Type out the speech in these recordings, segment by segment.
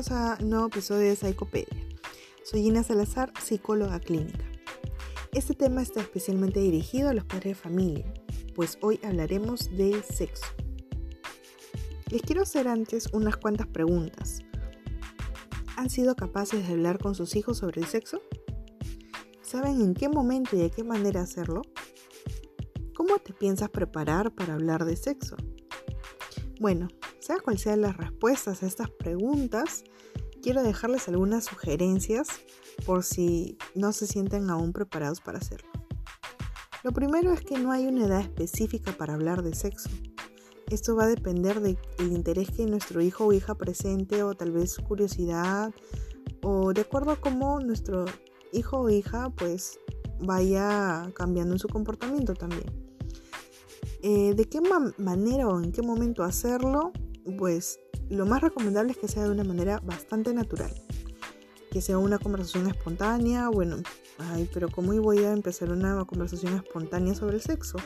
bienvenidos a nuevo episodio de Psicopedia. Soy Ina Salazar, psicóloga clínica. Este tema está especialmente dirigido a los padres de familia, pues hoy hablaremos de sexo. Les quiero hacer antes unas cuantas preguntas. ¿Han sido capaces de hablar con sus hijos sobre el sexo? ¿Saben en qué momento y de qué manera hacerlo? ¿Cómo te piensas preparar para hablar de sexo? Bueno, sea cual sean las respuestas a estas preguntas, quiero dejarles algunas sugerencias por si no se sienten aún preparados para hacerlo. Lo primero es que no hay una edad específica para hablar de sexo. Esto va a depender del interés que nuestro hijo o hija presente o tal vez curiosidad o de acuerdo a cómo nuestro hijo o hija pues vaya cambiando en su comportamiento también. Eh, ¿De qué manera o en qué momento hacerlo? Pues lo más recomendable es que sea de una manera bastante natural. Que sea una conversación espontánea, bueno, ay, pero ¿cómo voy a empezar una conversación espontánea sobre el sexo?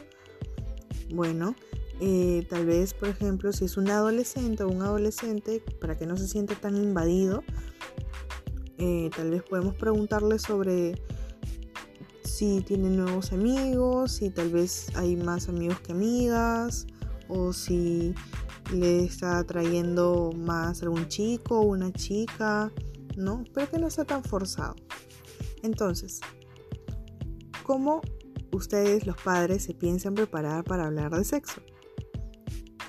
Bueno, eh, tal vez, por ejemplo, si es un adolescente o un adolescente, para que no se sienta tan invadido, eh, tal vez podemos preguntarle sobre si tiene nuevos amigos, si tal vez hay más amigos que amigas, o si le está atrayendo más algún chico una chica, ¿no? Pero que no sea tan forzado. Entonces, ¿cómo ustedes los padres se piensan preparar para hablar de sexo?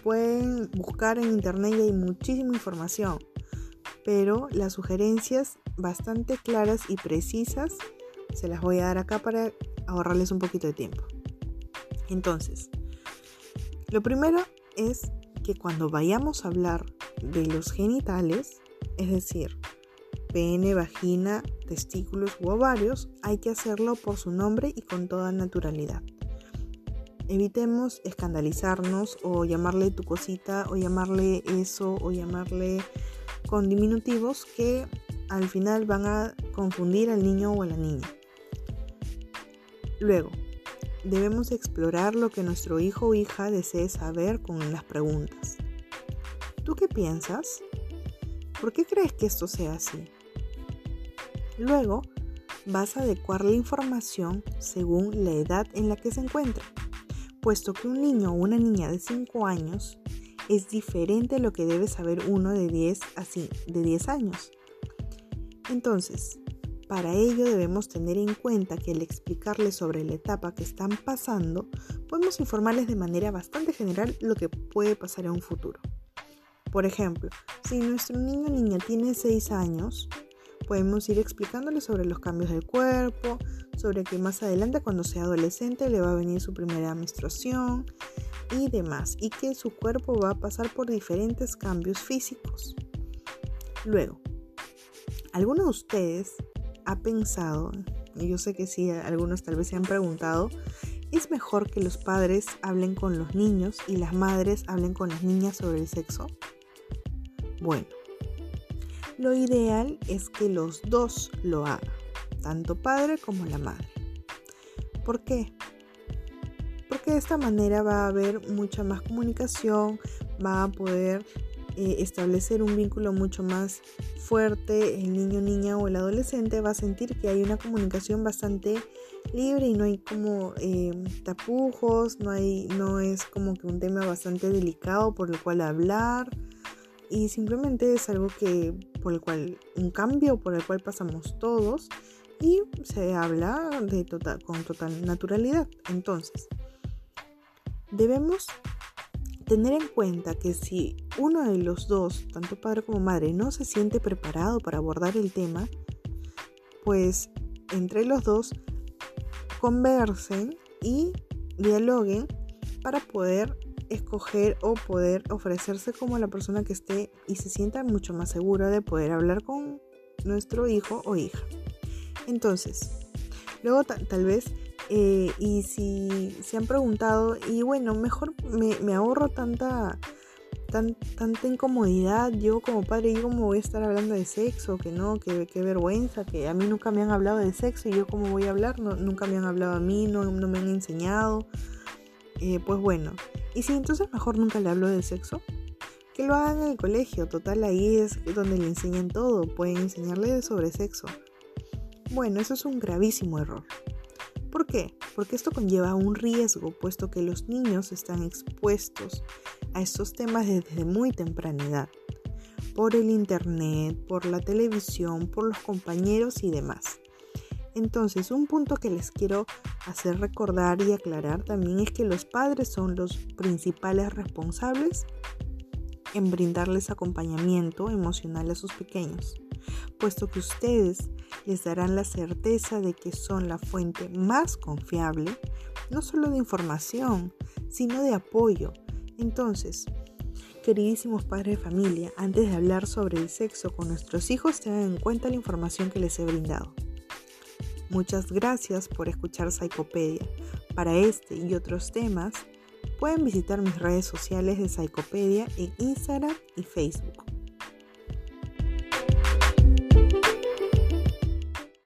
Pueden buscar en internet y hay muchísima información, pero las sugerencias bastante claras y precisas se las voy a dar acá para ahorrarles un poquito de tiempo. Entonces, lo primero es que cuando vayamos a hablar de los genitales, es decir, pene, vagina, testículos u ovarios, hay que hacerlo por su nombre y con toda naturalidad. Evitemos escandalizarnos o llamarle tu cosita o llamarle eso o llamarle con diminutivos que al final van a confundir al niño o a la niña. Luego, debemos explorar lo que nuestro hijo o hija desee saber con las preguntas. ¿Tú qué piensas? ¿Por qué crees que esto sea así? Luego, vas a adecuar la información según la edad en la que se encuentra, puesto que un niño o una niña de 5 años es diferente a lo que debe saber uno de 10 así, de 10 años. Entonces, para ello debemos tener en cuenta que al explicarles sobre la etapa que están pasando, podemos informarles de manera bastante general lo que puede pasar en un futuro. Por ejemplo, si nuestro niño o niña tiene 6 años, podemos ir explicándoles sobre los cambios del cuerpo, sobre que más adelante cuando sea adolescente le va a venir su primera menstruación y demás, y que su cuerpo va a pasar por diferentes cambios físicos. Luego, algunos de ustedes ha pensado, y yo sé que sí, algunos tal vez se han preguntado, ¿es mejor que los padres hablen con los niños y las madres hablen con las niñas sobre el sexo? Bueno, lo ideal es que los dos lo hagan, tanto padre como la madre. ¿Por qué? Porque de esta manera va a haber mucha más comunicación, va a poder eh, establecer un vínculo mucho más fuerte, el niño, niña o el adolescente va a sentir que hay una comunicación bastante libre y no hay como eh, tapujos, no, hay, no es como que un tema bastante delicado por el cual hablar y simplemente es algo que por el cual un cambio por el cual pasamos todos y se habla de total, con total naturalidad. Entonces, debemos tener en cuenta que si uno de los dos, tanto padre como madre, no se siente preparado para abordar el tema, pues entre los dos conversen y dialoguen para poder escoger o poder ofrecerse como la persona que esté y se sienta mucho más segura de poder hablar con nuestro hijo o hija. Entonces, luego tal vez eh, y si se han preguntado, y bueno, mejor me, ahorro tanta, tanta incomodidad. Yo como padre, yo como voy a estar hablando de sexo, que no, que qué vergüenza, que a mí nunca me han hablado de sexo y yo como voy a hablar, no, nunca me han hablado a mí, no, no me han enseñado. Eh, pues bueno, y si entonces mejor nunca le hablo de sexo, Que lo hagan en el colegio, total ahí es donde le enseñan todo, pueden enseñarle sobre sexo. Bueno, eso es un gravísimo error. ¿Por qué? Porque esto conlleva un riesgo, puesto que los niños están expuestos a estos temas desde muy temprana edad, por el internet, por la televisión, por los compañeros y demás. Entonces, un punto que les quiero hacer recordar y aclarar también es que los padres son los principales responsables en brindarles acompañamiento emocional a sus pequeños, puesto que ustedes les darán la certeza de que son la fuente más confiable, no solo de información, sino de apoyo. Entonces, queridísimos padres de familia, antes de hablar sobre el sexo con nuestros hijos, tengan en cuenta la información que les he brindado. Muchas gracias por escuchar Psicopedia. Para este y otros temas, pueden visitar mis redes sociales de Psicopedia en Instagram y Facebook.